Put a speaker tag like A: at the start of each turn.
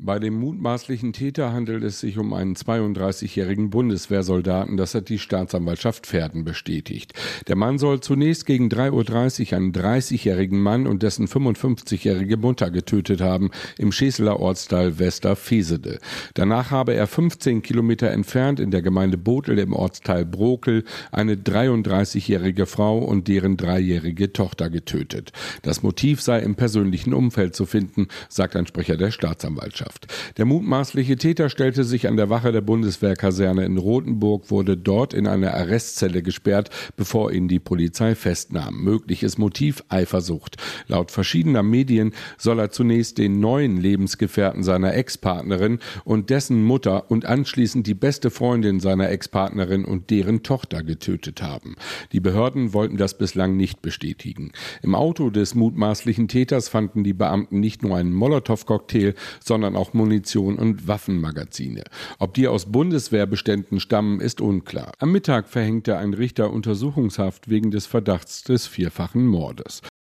A: Bei dem mutmaßlichen Täter handelt es sich um einen 32-jährigen Bundeswehrsoldaten, das hat die Staatsanwaltschaft Pferden bestätigt. Der Mann soll zunächst gegen 3.30 Uhr einen 30-jährigen Mann und dessen 55-jährige Mutter getötet haben im Schäseler Ortsteil Westerfesede. Danach habe er 15 Kilometer entfernt in der Gemeinde Botel im Ortsteil Brokel eine 33-jährige Frau und deren dreijährige Tochter getötet. Das Motiv sei im persönlichen Umfeld zu finden, sagt ein Sprecher der Staatsanwaltschaft. Mannschaft. Der mutmaßliche Täter stellte sich an der Wache der Bundeswehrkaserne in Rothenburg, wurde dort in eine Arrestzelle gesperrt, bevor ihn die Polizei festnahm. Mögliches Motiv Eifersucht. Laut verschiedener Medien soll er zunächst den neuen Lebensgefährten seiner Ex-Partnerin und dessen Mutter und anschließend die beste Freundin seiner Ex-Partnerin und deren Tochter getötet haben. Die Behörden wollten das bislang nicht bestätigen. Im Auto des mutmaßlichen Täters fanden die Beamten nicht nur einen Molotow-Cocktail, sondern auch Munition und Waffenmagazine. Ob die aus Bundeswehrbeständen stammen, ist unklar. Am Mittag verhängte ein Richter Untersuchungshaft wegen des Verdachts des vierfachen Mordes.